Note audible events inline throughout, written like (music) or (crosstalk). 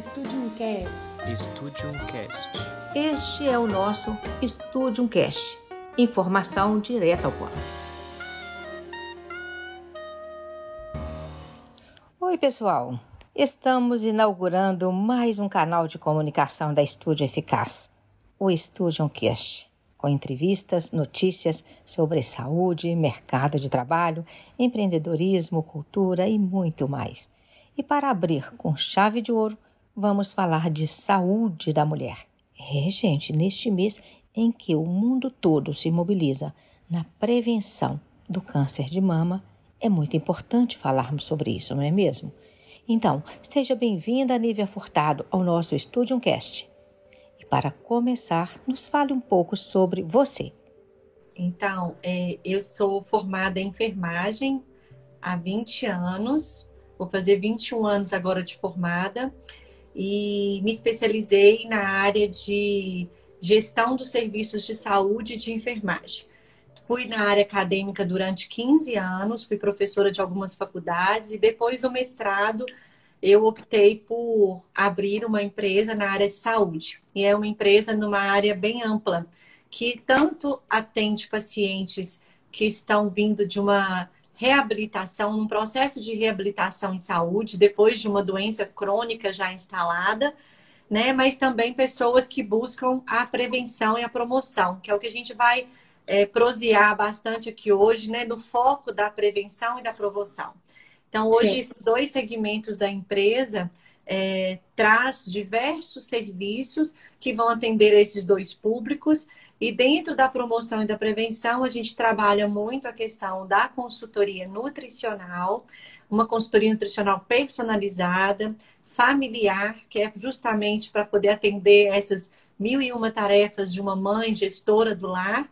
Studium Cast. Studium Cast. Este é o nosso Studium Cast. Informação direta ao ponto. Oi, pessoal. Estamos inaugurando mais um canal de comunicação da Estúdio Eficaz, o Studium Cast, com entrevistas, notícias sobre saúde, mercado de trabalho, empreendedorismo, cultura e muito mais. E para abrir com chave de ouro, vamos falar de saúde da mulher. É, gente, neste mês em que o mundo todo se mobiliza na prevenção do câncer de mama, é muito importante falarmos sobre isso, não é mesmo? Então, seja bem-vinda, Nívia Furtado, ao nosso Studium Cast. E para começar, nos fale um pouco sobre você. Então, é, eu sou formada em enfermagem há 20 anos, Vou fazer 21 anos agora de formada e me especializei na área de gestão dos serviços de saúde e de enfermagem. Fui na área acadêmica durante 15 anos, fui professora de algumas faculdades e depois do mestrado eu optei por abrir uma empresa na área de saúde. E é uma empresa numa área bem ampla, que tanto atende pacientes que estão vindo de uma reabilitação, num processo de reabilitação em saúde, depois de uma doença crônica já instalada, né? Mas também pessoas que buscam a prevenção e a promoção, que é o que a gente vai é, prosear bastante aqui hoje, né? No foco da prevenção e da promoção. Então, hoje, Sim. esses dois segmentos da empresa é, traz diversos serviços que vão atender esses dois públicos e dentro da promoção e da prevenção, a gente trabalha muito a questão da consultoria nutricional, uma consultoria nutricional personalizada, familiar, que é justamente para poder atender essas mil e uma tarefas de uma mãe gestora do lar,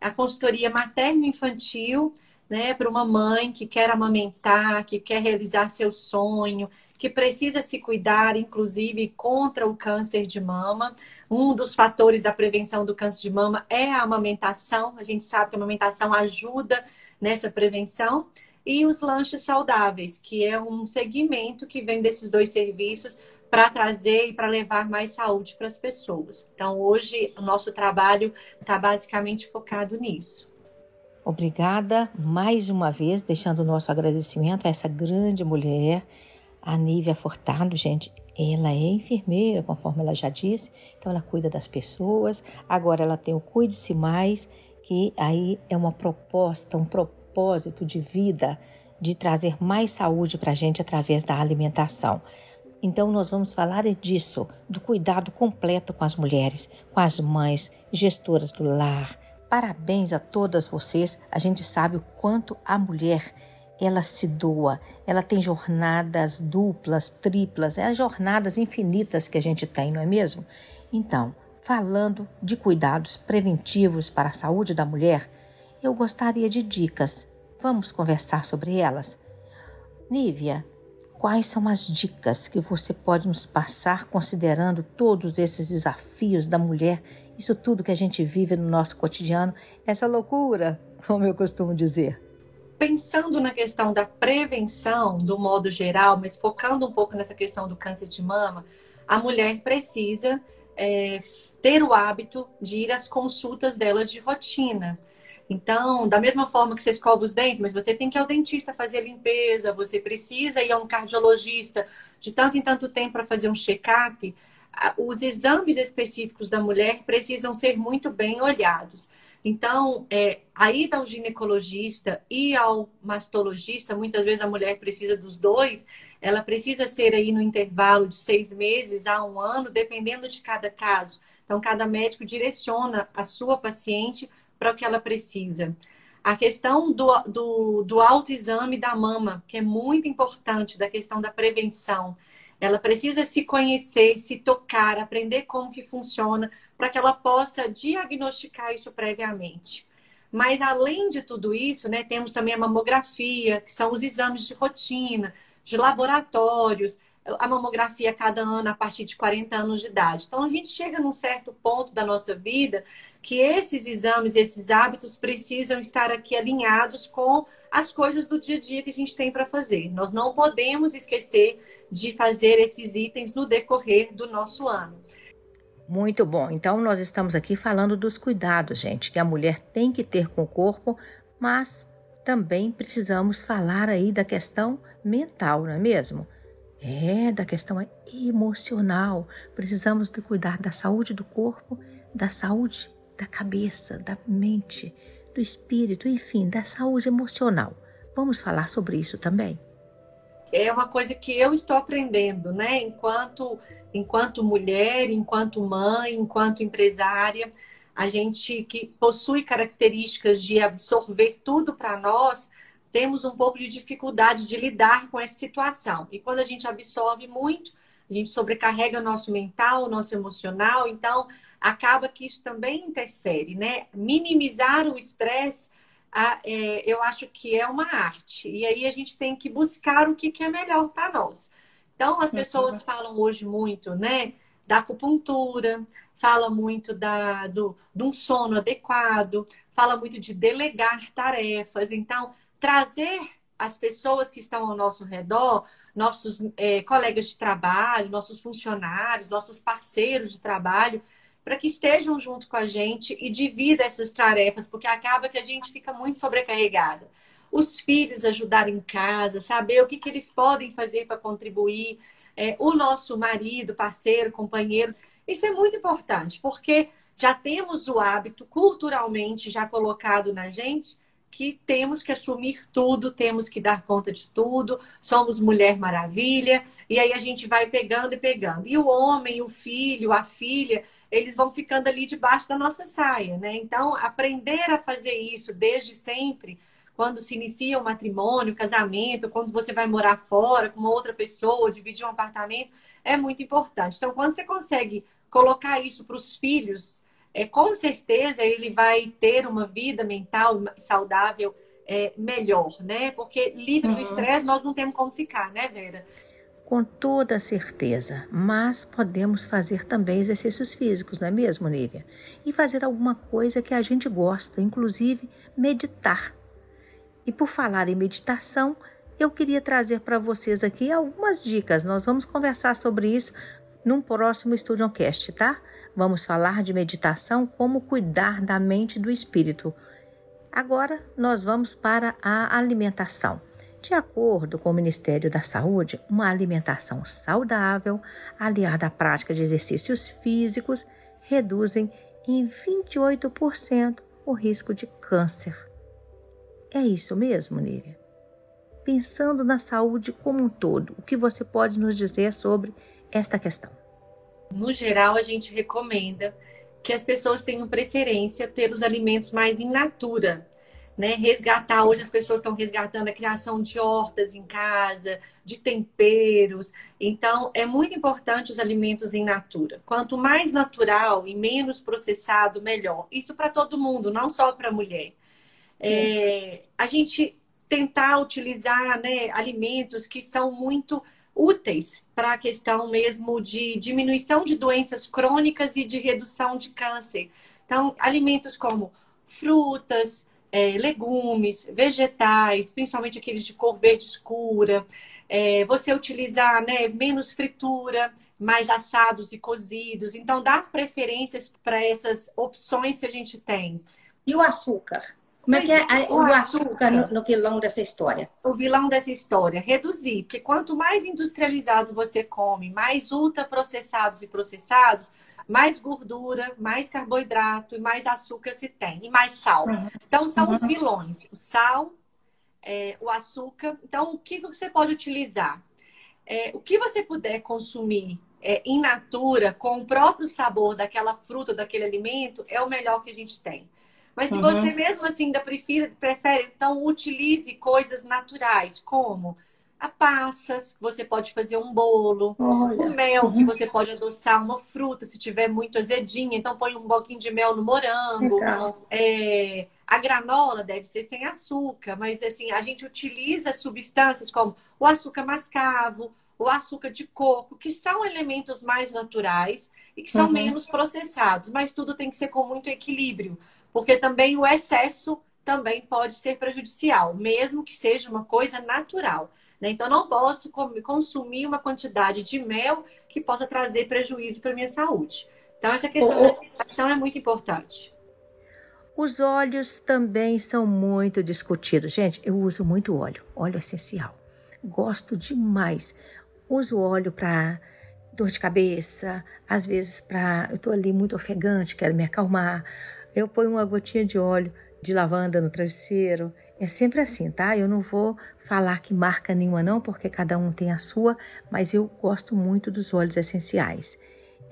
a consultoria materno-infantil, né, para uma mãe que quer amamentar, que quer realizar seu sonho, que precisa se cuidar, inclusive contra o câncer de mama. Um dos fatores da prevenção do câncer de mama é a amamentação. A gente sabe que a amamentação ajuda nessa prevenção. E os lanches saudáveis, que é um segmento que vem desses dois serviços para trazer e para levar mais saúde para as pessoas. Então, hoje, o nosso trabalho está basicamente focado nisso. Obrigada mais uma vez, deixando o nosso agradecimento a essa grande mulher a Nívia Furtado, gente, ela é enfermeira, conforme ela já disse, então ela cuida das pessoas. Agora ela tem o Cuide-se Mais, que aí é uma proposta, um propósito de vida de trazer mais saúde para a gente através da alimentação. Então, nós vamos falar disso, do cuidado completo com as mulheres, com as mães, gestoras do lar. Parabéns a todas vocês. A gente sabe o quanto a mulher ela se doa, ela tem jornadas duplas, triplas, é as jornadas infinitas que a gente tem, não é mesmo? Então, falando de cuidados preventivos para a saúde da mulher, eu gostaria de dicas. Vamos conversar sobre elas? Nívia, quais são as dicas que você pode nos passar considerando todos esses desafios da mulher, isso tudo que a gente vive no nosso cotidiano, essa loucura, (laughs) como eu costumo dizer? Pensando na questão da prevenção, do modo geral, mas focando um pouco nessa questão do câncer de mama, a mulher precisa é, ter o hábito de ir às consultas dela de rotina. Então, da mesma forma que você escova os dentes, mas você tem que ir ao dentista fazer a limpeza, você precisa ir a um cardiologista de tanto em tanto tempo para fazer um check-up, os exames específicos da mulher precisam ser muito bem olhados. Então, é, a ida ao ginecologista e ao mastologista, muitas vezes a mulher precisa dos dois, ela precisa ser aí no intervalo de seis meses a um ano, dependendo de cada caso. Então, cada médico direciona a sua paciente para o que ela precisa. A questão do, do, do autoexame da mama, que é muito importante, da questão da prevenção. Ela precisa se conhecer, se tocar, aprender como que funciona, para que ela possa diagnosticar isso previamente. Mas além de tudo isso, né, temos também a mamografia, que são os exames de rotina, de laboratórios, a mamografia cada ano a partir de 40 anos de idade. Então, a gente chega num certo ponto da nossa vida que esses exames, esses hábitos precisam estar aqui alinhados com as coisas do dia a dia que a gente tem para fazer. Nós não podemos esquecer de fazer esses itens no decorrer do nosso ano. Muito bom. Então, nós estamos aqui falando dos cuidados, gente, que a mulher tem que ter com o corpo, mas também precisamos falar aí da questão mental, não é mesmo? É, da questão emocional. Precisamos de cuidar da saúde do corpo, da saúde da cabeça, da mente, do espírito, enfim, da saúde emocional. Vamos falar sobre isso também. É uma coisa que eu estou aprendendo, né? Enquanto, enquanto mulher, enquanto mãe, enquanto empresária, a gente que possui características de absorver tudo para nós, temos um pouco de dificuldade de lidar com essa situação. E quando a gente absorve muito, a gente sobrecarrega o nosso mental, o nosso emocional, então acaba que isso também interfere, né? Minimizar o estresse, é, eu acho que é uma arte. E aí a gente tem que buscar o que, que é melhor para nós. Então, as pessoas falam hoje muito, né? Da acupuntura, fala muito da, do, de um sono adequado, fala muito de delegar tarefas. Então, trazer as pessoas que estão ao nosso redor, nossos é, colegas de trabalho, nossos funcionários, nossos parceiros de trabalho, para que estejam junto com a gente e divida essas tarefas, porque acaba que a gente fica muito sobrecarregada. Os filhos ajudar em casa, saber o que, que eles podem fazer para contribuir, é, o nosso marido, parceiro, companheiro. Isso é muito importante, porque já temos o hábito culturalmente já colocado na gente que temos que assumir tudo, temos que dar conta de tudo, somos mulher maravilha, e aí a gente vai pegando e pegando. E o homem, o filho, a filha, eles vão ficando ali debaixo da nossa saia, né? Então, aprender a fazer isso desde sempre, quando se inicia o matrimônio, o casamento, quando você vai morar fora com uma outra pessoa, dividir um apartamento, é muito importante. Então, quando você consegue colocar isso para os filhos, é, com certeza ele vai ter uma vida mental saudável é, melhor, né? Porque livre uhum. do estresse nós não temos como ficar, né, Vera? com toda certeza, mas podemos fazer também exercícios físicos, não é mesmo, Nívia? E fazer alguma coisa que a gente gosta, inclusive meditar. E por falar em meditação, eu queria trazer para vocês aqui algumas dicas. Nós vamos conversar sobre isso num próximo StudioCast, tá? Vamos falar de meditação, como cuidar da mente e do espírito. Agora nós vamos para a alimentação. De acordo com o Ministério da Saúde, uma alimentação saudável, aliada à prática de exercícios físicos, reduzem em 28% o risco de câncer. É isso mesmo, Nívia? Pensando na saúde como um todo, o que você pode nos dizer sobre esta questão? No geral, a gente recomenda que as pessoas tenham preferência pelos alimentos mais in natura, né, resgatar. Hoje as pessoas estão resgatando a criação de hortas em casa, de temperos. Então, é muito importante os alimentos em natura. Quanto mais natural e menos processado, melhor. Isso para todo mundo, não só para a mulher. É, a gente tentar utilizar né, alimentos que são muito úteis para a questão mesmo de diminuição de doenças crônicas e de redução de câncer. Então, alimentos como frutas, é, legumes, vegetais, principalmente aqueles de cor verde escura, é, você utilizar né, menos fritura, mais assados e cozidos. Então, dar preferências para essas opções que a gente tem. E o açúcar? Como é que é o, o açúcar no, no, vilão dessa história? O vilão dessa história, reduzir. Porque quanto mais industrializado você come, mais ultraprocessados e processados, mais gordura, mais carboidrato e mais açúcar se tem, e mais sal. Uhum. Então, são uhum. os vilões: o sal, é, o açúcar. Então, o que você pode utilizar? É, o que você puder consumir é, in natura, com o próprio sabor daquela fruta, daquele alimento, é o melhor que a gente tem. Mas se uhum. você mesmo assim ainda prefere, prefere, então utilize coisas naturais, como a passas, você pode fazer um bolo, Olha. o mel, que uhum. você pode adoçar uma fruta se tiver muito azedinha, então põe um pouquinho de mel no morango. É, a granola deve ser sem açúcar, mas assim, a gente utiliza substâncias como o açúcar mascavo, o açúcar de coco, que são elementos mais naturais e que são uhum. menos processados, mas tudo tem que ser com muito equilíbrio, porque também o excesso também pode ser prejudicial, mesmo que seja uma coisa natural. Né? Então, não posso consumir uma quantidade de mel que possa trazer prejuízo para a minha saúde. Então, essa questão o... da alimentação é muito importante. Os óleos também são muito discutidos. Gente, eu uso muito óleo, óleo essencial. Gosto demais. Uso óleo para dor de cabeça, às vezes para. Eu estou ali muito ofegante, quero me acalmar. Eu ponho uma gotinha de óleo de lavanda no travesseiro. É sempre assim, tá? Eu não vou falar que marca nenhuma, não, porque cada um tem a sua, mas eu gosto muito dos óleos essenciais.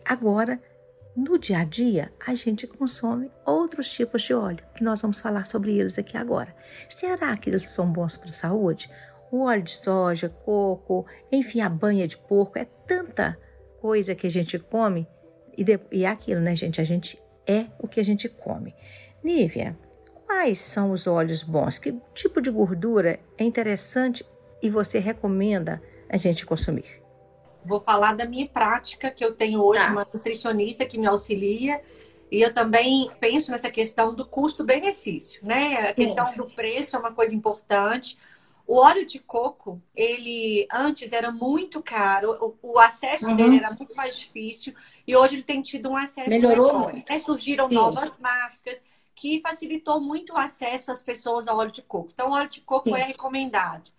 Agora, no dia a dia, a gente consome outros tipos de óleo, que nós vamos falar sobre eles aqui agora. Será que eles são bons para a saúde? O óleo de soja, coco, enfim, a banha de porco, é tanta coisa que a gente come. E, de, e é aquilo, né, gente? A gente é o que a gente come. Nívia, quais são os óleos bons? Que tipo de gordura é interessante e você recomenda a gente consumir? vou falar da minha prática, que eu tenho hoje tá. uma nutricionista que me auxilia. E eu também penso nessa questão do custo-benefício, né? A questão Sim. do preço é uma coisa importante. O óleo de coco, ele antes era muito caro, o, o acesso uhum. dele era muito mais difícil e hoje ele tem tido um acesso melhor. Né? Surgiram Sim. novas marcas que facilitou muito o acesso às pessoas ao óleo de coco. Então, o óleo de coco Sim. é recomendado.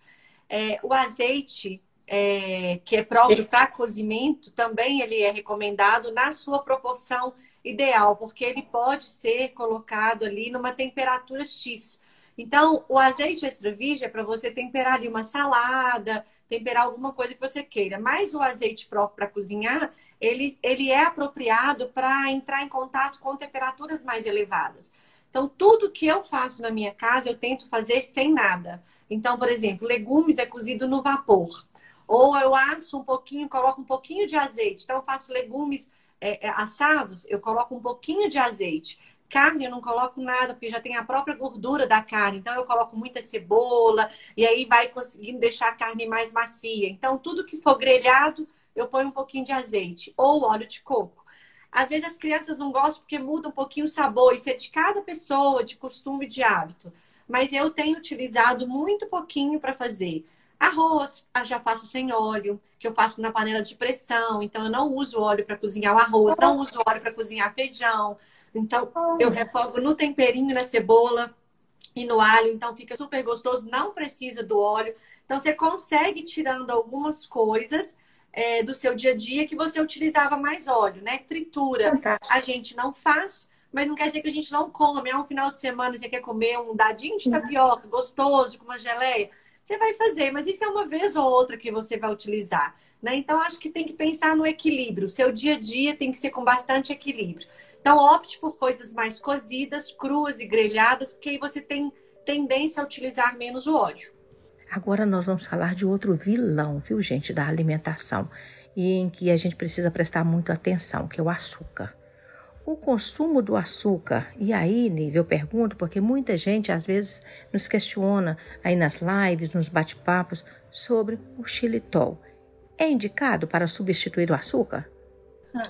É, o azeite, é, que é próprio para cozimento, também ele é recomendado na sua proporção ideal, porque ele pode ser colocado ali numa temperatura X. Então, o azeite extra virgem é para você temperar ali uma salada, temperar alguma coisa que você queira. Mas o azeite próprio para cozinhar, ele, ele é apropriado para entrar em contato com temperaturas mais elevadas. Então, tudo que eu faço na minha casa, eu tento fazer sem nada. Então, por exemplo, legumes é cozido no vapor. Ou eu asso um pouquinho, coloco um pouquinho de azeite. Então, eu faço legumes é, é, assados, eu coloco um pouquinho de azeite. Carne eu não coloco nada, porque já tem a própria gordura da carne. Então, eu coloco muita cebola e aí vai conseguindo deixar a carne mais macia. Então, tudo que for grelhado, eu ponho um pouquinho de azeite ou óleo de coco. Às vezes as crianças não gostam porque muda um pouquinho o sabor. Isso é de cada pessoa, de costume, de hábito. Mas eu tenho utilizado muito pouquinho para fazer. Arroz, já faço sem óleo, que eu faço na panela de pressão. Então, eu não uso óleo para cozinhar o arroz, não uso óleo para cozinhar feijão. Então, eu refogo no temperinho, na cebola e no alho. Então, fica super gostoso, não precisa do óleo. Então, você consegue tirando algumas coisas é, do seu dia a dia que você utilizava mais óleo, né? Tritura, Fantástico. a gente não faz. Mas não quer dizer que a gente não come. É um final de semana, você quer comer um dadinho de tapioca gostoso, com uma geleia você vai fazer, mas isso é uma vez ou outra que você vai utilizar. Né? Então, acho que tem que pensar no equilíbrio. Seu dia a dia tem que ser com bastante equilíbrio. Então, opte por coisas mais cozidas, cruas e grelhadas, porque aí você tem tendência a utilizar menos o óleo. Agora nós vamos falar de outro vilão, viu, gente, da alimentação, e em que a gente precisa prestar muito atenção, que é o açúcar o consumo do açúcar. E aí, Nível, eu pergunto, porque muita gente às vezes nos questiona aí nas lives, nos bate-papos, sobre o xilitol. É indicado para substituir o açúcar?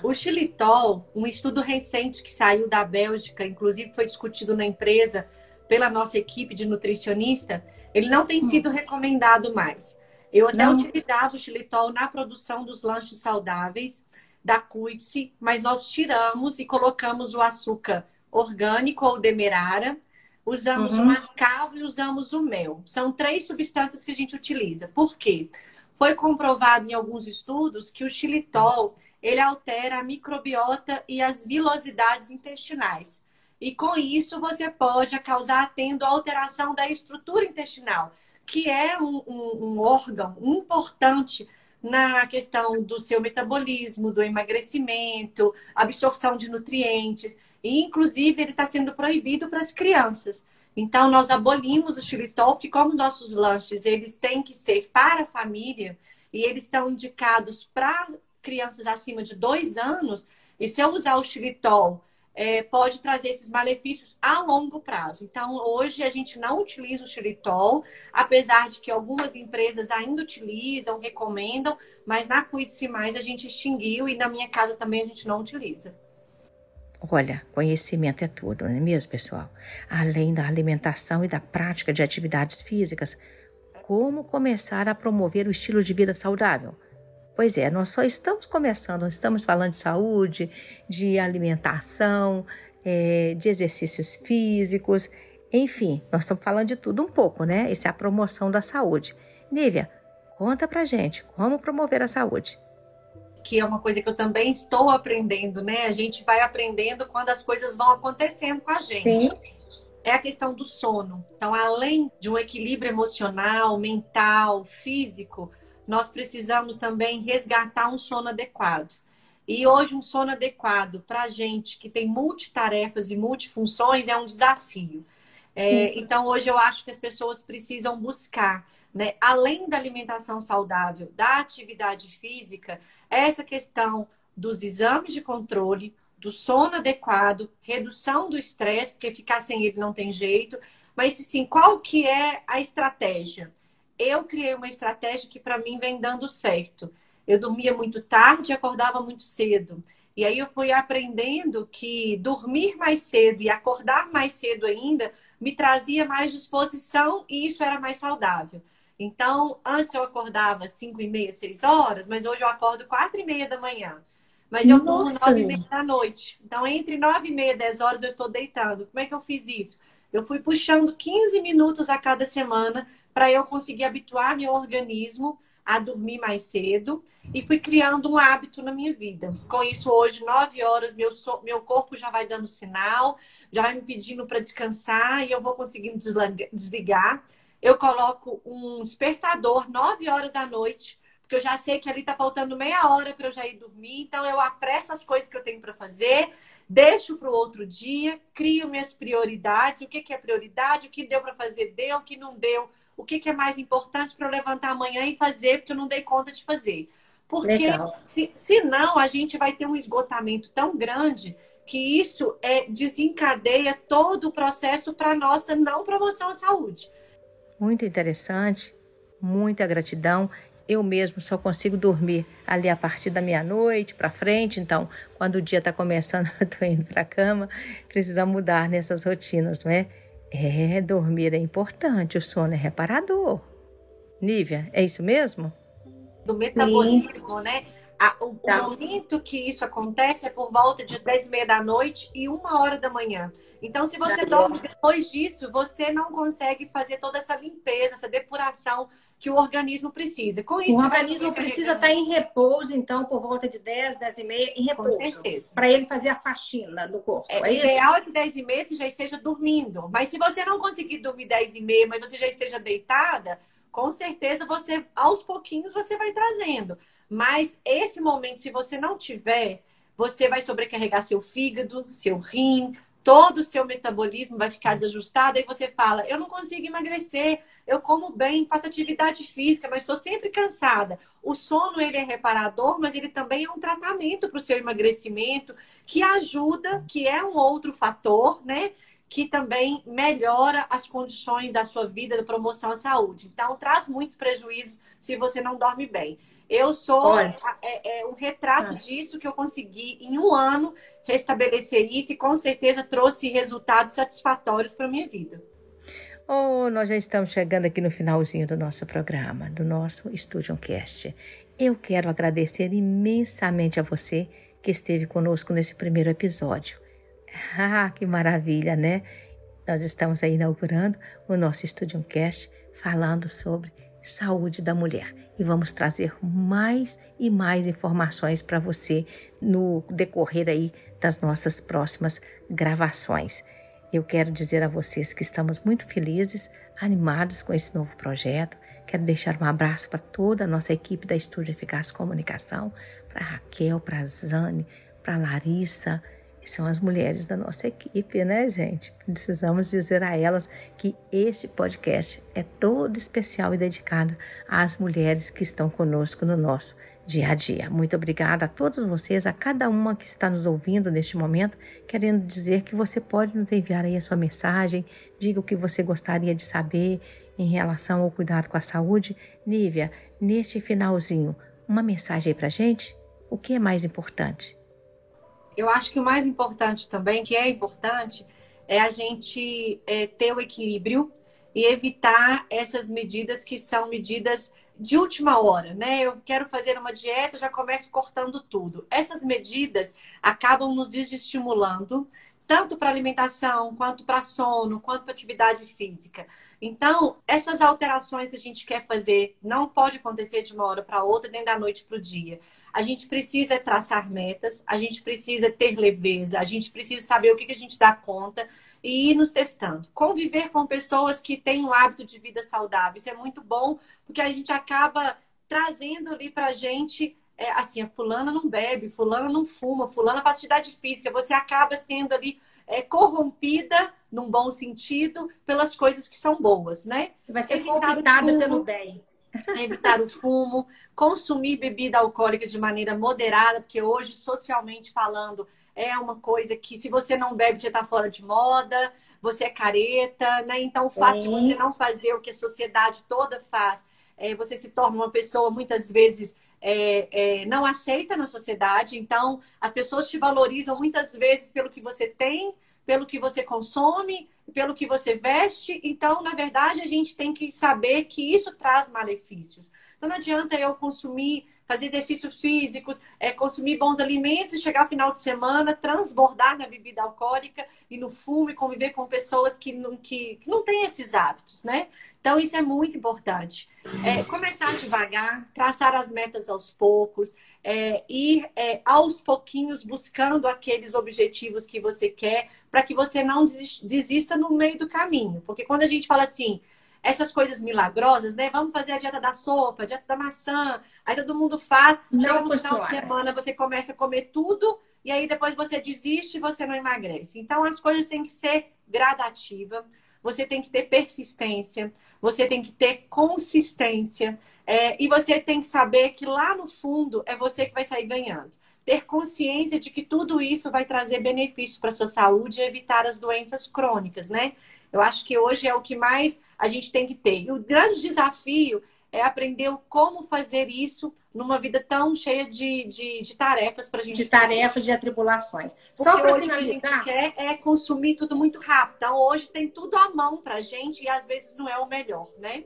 O xilitol, um estudo recente que saiu da Bélgica, inclusive foi discutido na empresa pela nossa equipe de nutricionista, ele não tem sido recomendado mais. Eu até não. utilizava o xilitol na produção dos lanches saudáveis, da Cuide-se, mas nós tiramos e colocamos o açúcar orgânico ou demerara, usamos uhum. o mascavo e usamos o mel. São três substâncias que a gente utiliza. Por quê? Foi comprovado em alguns estudos que o xilitol ele altera a microbiota e as vilosidades intestinais. E com isso você pode causar tendo alteração da estrutura intestinal, que é um, um, um órgão importante na questão do seu metabolismo, do emagrecimento, absorção de nutrientes. E, inclusive, ele está sendo proibido para as crianças. Então, nós abolimos o xilitol, que como nossos lanches, eles têm que ser para a família, e eles são indicados para crianças acima de dois anos, e se eu usar o xilitol é, pode trazer esses malefícios a longo prazo. Então, hoje a gente não utiliza o xilitol, apesar de que algumas empresas ainda utilizam, recomendam, mas na Cuide-se Mais a gente extinguiu e na minha casa também a gente não utiliza. Olha, conhecimento é tudo, não é mesmo, pessoal? Além da alimentação e da prática de atividades físicas, como começar a promover o estilo de vida saudável? Pois é, nós só estamos começando, nós estamos falando de saúde, de alimentação, é, de exercícios físicos, enfim, nós estamos falando de tudo um pouco, né? Isso é a promoção da saúde. Nívia, conta pra gente como promover a saúde. Que é uma coisa que eu também estou aprendendo, né? A gente vai aprendendo quando as coisas vão acontecendo com a gente. Sim. É a questão do sono. Então, além de um equilíbrio emocional, mental, físico, nós precisamos também resgatar um sono adequado. E hoje, um sono adequado para a gente que tem multitarefas e multifunções é um desafio. É, então, hoje eu acho que as pessoas precisam buscar, né, além da alimentação saudável, da atividade física, essa questão dos exames de controle, do sono adequado, redução do estresse, porque ficar sem ele não tem jeito. Mas, sim, qual que é a estratégia? Eu criei uma estratégia que para mim vem dando certo. Eu dormia muito tarde e acordava muito cedo. E aí eu fui aprendendo que dormir mais cedo e acordar mais cedo ainda me trazia mais disposição e isso era mais saudável. Então, antes eu acordava 5 e meia, 6 horas, mas hoje eu acordo 4 e meia da manhã. Mas eu durmo 9 e meia da noite. Então, entre 9 e meia e 10 horas eu estou deitando. Como é que eu fiz isso? Eu fui puxando 15 minutos a cada semana para eu conseguir habituar meu organismo a dormir mais cedo e fui criando um hábito na minha vida. Com isso, hoje, nove horas, meu, so... meu corpo já vai dando sinal, já vai me pedindo para descansar e eu vou conseguindo desligar. Eu coloco um despertador nove horas da noite, porque eu já sei que ali está faltando meia hora para eu já ir dormir, então eu apresso as coisas que eu tenho para fazer, deixo para o outro dia, crio minhas prioridades, o que, que é prioridade, o que deu para fazer, deu, o que não deu, o que, que é mais importante para eu levantar amanhã e fazer, porque eu não dei conta de fazer. Porque se, senão a gente vai ter um esgotamento tão grande que isso é, desencadeia todo o processo para nossa não promoção à saúde. Muito interessante, muita gratidão. Eu mesmo só consigo dormir ali a partir da meia-noite para frente. Então, quando o dia está começando, (laughs) eu estou indo para a cama. Precisa mudar nessas rotinas, não é? É, dormir é importante, o sono é reparador. Nívia, é isso mesmo? Do metabolismo, Sim. né? A, o, tá. o, momento que isso acontece é por volta de 10 e meia da noite e uma hora da manhã. Então, se você tá dorme depois disso, você não consegue fazer toda essa limpeza, essa depuração que o organismo precisa. Com isso, o organismo precisa estar em repouso, então, por volta de 10, 10 e meia, em repouso. Para ele fazer a faxina do corpo. É, é o ideal é que 10 e meia você já esteja dormindo. Mas se você não conseguir dormir 10 e meia, mas você já esteja deitada, com certeza você, aos pouquinhos, você vai trazendo. Mas esse momento, se você não tiver, você vai sobrecarregar seu fígado, seu rim, todo o seu metabolismo vai ficar desajustado. Aí você fala: Eu não consigo emagrecer, eu como bem, faço atividade física, mas estou sempre cansada. O sono ele é reparador, mas ele também é um tratamento para o seu emagrecimento, que ajuda, que é um outro fator, né? Que também melhora as condições da sua vida, da promoção à saúde. Então, traz muitos prejuízos se você não dorme bem. Eu sou é, é, um retrato ah. disso que eu consegui em um ano restabelecer isso e com certeza trouxe resultados satisfatórios para minha vida. Oh, nós já estamos chegando aqui no finalzinho do nosso programa, do nosso Studio Cast. Eu quero agradecer imensamente a você que esteve conosco nesse primeiro episódio. (laughs) Ah, que maravilha, né? Nós estamos aí inaugurando o nosso Studio Cast falando sobre saúde da mulher. E vamos trazer mais e mais informações para você no decorrer aí das nossas próximas gravações. Eu quero dizer a vocês que estamos muito felizes, animados com esse novo projeto. Quero deixar um abraço para toda a nossa equipe da Estúdio Eficaz Comunicação, para Raquel, para Zane, para Larissa, são as mulheres da nossa equipe, né, gente? Precisamos dizer a elas que este podcast é todo especial e dedicado às mulheres que estão conosco no nosso dia a dia. Muito obrigada a todos vocês, a cada uma que está nos ouvindo neste momento, querendo dizer que você pode nos enviar aí a sua mensagem, diga o que você gostaria de saber em relação ao cuidado com a saúde. Nívia, neste finalzinho, uma mensagem aí pra gente? O que é mais importante? Eu acho que o mais importante também, que é importante, é a gente é, ter o equilíbrio e evitar essas medidas que são medidas de última hora, né? Eu quero fazer uma dieta, já começo cortando tudo. Essas medidas acabam nos desestimulando, tanto para alimentação, quanto para sono, quanto para atividade física. Então, essas alterações que a gente quer fazer não pode acontecer de uma hora para outra, nem da noite para o dia. A gente precisa traçar metas, a gente precisa ter leveza, a gente precisa saber o que, que a gente dá conta e ir nos testando. Conviver com pessoas que têm um hábito de vida saudável. Isso é muito bom, porque a gente acaba trazendo ali para a gente, é, assim, a fulana não bebe, fulana não fuma, fulana faz atividade física. Você acaba sendo ali é, corrompida, num bom sentido, pelas coisas que são boas, né? Vai ser pelo bem. (laughs) Evitar o fumo, consumir bebida alcoólica de maneira moderada, porque hoje, socialmente falando, é uma coisa que se você não bebe, você está fora de moda, você é careta, né? Então, o fato é. de você não fazer o que a sociedade toda faz, é, você se torna uma pessoa muitas vezes é, é, não aceita na sociedade. Então, as pessoas te valorizam muitas vezes pelo que você tem, pelo que você consome, pelo que você veste. Então, na verdade, a gente tem que saber que isso traz malefícios. Então, não adianta eu consumir fazer exercícios físicos, é, consumir bons alimentos e chegar ao final de semana, transbordar na bebida alcoólica e no fumo e conviver com pessoas que não, que, que não têm esses hábitos, né? Então, isso é muito importante. É, começar devagar, traçar as metas aos poucos, é, ir é, aos pouquinhos buscando aqueles objetivos que você quer, para que você não desista no meio do caminho. Porque quando a gente fala assim, essas coisas milagrosas, né? Vamos fazer a dieta da sopa, a dieta da maçã. Aí todo mundo faz. Não no final de semana você começa a comer tudo e aí depois você desiste e você não emagrece. Então as coisas têm que ser gradativa. Você tem que ter persistência, você tem que ter consistência é, e você tem que saber que lá no fundo é você que vai sair ganhando. Ter consciência de que tudo isso vai trazer benefícios para sua saúde e evitar as doenças crônicas, né? Eu acho que hoje é o que mais a gente tem que ter. E o grande desafio é aprender como fazer isso numa vida tão cheia de, de, de tarefas para a gente. De tarefas, de atribulações. Porque Só para finalizar. O que a gente quer é consumir tudo muito rápido. Então, hoje tem tudo à mão para a gente e às vezes não é o melhor, né?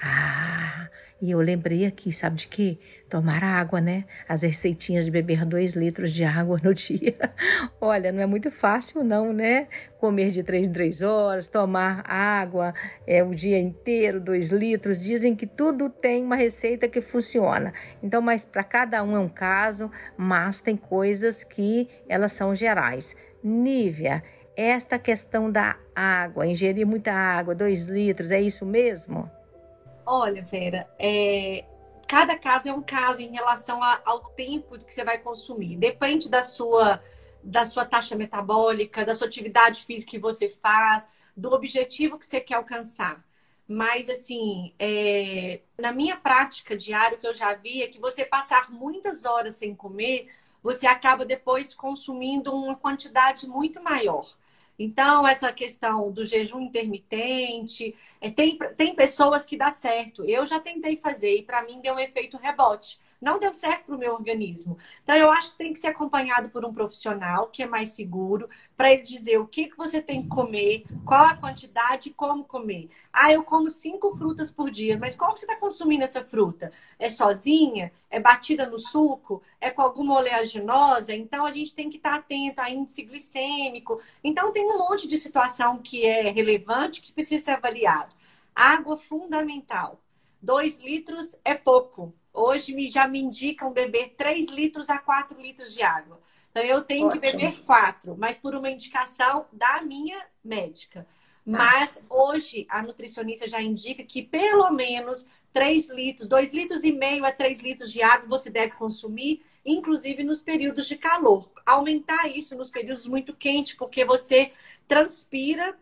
Ah, e eu lembrei aqui, sabe de quê? Tomar água, né? As receitinhas de beber dois litros de água no (laughs) dia. Olha, não é muito fácil, não, né? Comer de três em três horas, tomar água é, o dia inteiro, dois litros. Dizem que tudo tem uma receita que funciona. Então, mas para cada um é um caso, mas tem coisas que elas são gerais. Nívia, esta questão da água, ingerir muita água, dois litros, é isso mesmo? Olha, Vera, é, cada caso é um caso em relação a, ao tempo que você vai consumir. Depende da sua, da sua taxa metabólica, da sua atividade física que você faz, do objetivo que você quer alcançar. Mas, assim, é, na minha prática diária, que eu já vi é que você passar muitas horas sem comer, você acaba depois consumindo uma quantidade muito maior. Então, essa questão do jejum intermitente, é, tem, tem pessoas que dá certo. Eu já tentei fazer e para mim deu um efeito rebote não deu certo para o meu organismo. Então, eu acho que tem que ser acompanhado por um profissional que é mais seguro, para ele dizer o que, que você tem que comer, qual a quantidade e como comer. Ah, eu como cinco frutas por dia, mas como você está consumindo essa fruta? É sozinha? É batida no suco? É com alguma oleaginosa? Então, a gente tem que estar tá atento a índice glicêmico. Então, tem um monte de situação que é relevante que precisa ser avaliado. Água fundamental. Dois litros é pouco. Hoje me, já me indicam beber 3 litros a 4 litros de água. Então eu tenho Ótimo. que beber 4, mas por uma indicação da minha médica. Mas hoje a nutricionista já indica que pelo menos 3 litros, 2 litros e meio a 3 litros de água você deve consumir inclusive nos períodos de calor. Aumentar isso nos períodos muito quentes, porque você transpira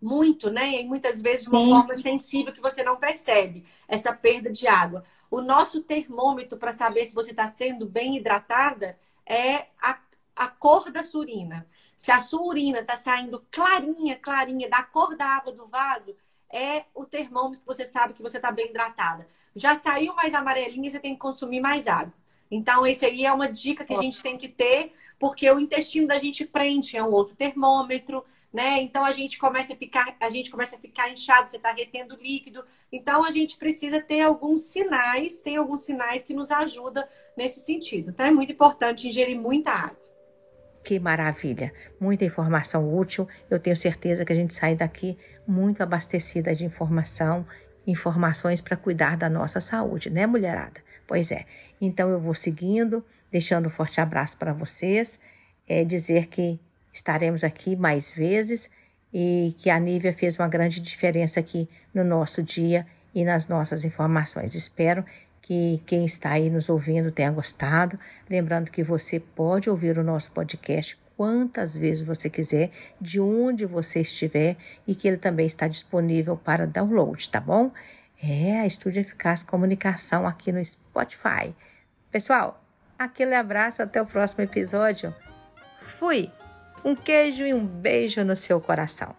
muito, né? E muitas vezes de uma Sim. forma sensível que você não percebe essa perda de água. O nosso termômetro para saber se você está sendo bem hidratada é a, a cor da sua urina. Se a sua urina está saindo clarinha, clarinha, da cor da água do vaso, é o termômetro que você sabe que você está bem hidratada. Já saiu mais amarelinha, você tem que consumir mais água. Então, esse aí é uma dica que a gente tem que ter, porque o intestino da gente prende, é um outro termômetro, né? Então a gente começa a ficar, a gente começa a ficar inchado, você está retendo líquido. Então a gente precisa ter alguns sinais, tem alguns sinais que nos ajudam nesse sentido. Então é muito importante ingerir muita água. Que maravilha! Muita informação útil. Eu tenho certeza que a gente sai daqui muito abastecida de informação, informações para cuidar da nossa saúde, né, mulherada? Pois é. Então eu vou seguindo, deixando um forte abraço para vocês, é dizer que estaremos aqui mais vezes e que a Nívia fez uma grande diferença aqui no nosso dia e nas nossas informações. Espero que quem está aí nos ouvindo tenha gostado. Lembrando que você pode ouvir o nosso podcast quantas vezes você quiser, de onde você estiver, e que ele também está disponível para download, tá bom? É a Estúdio Eficaz Comunicação aqui no Spotify. Pessoal, aquele abraço, até o próximo episódio. Fui! Um queijo e um beijo no seu coração.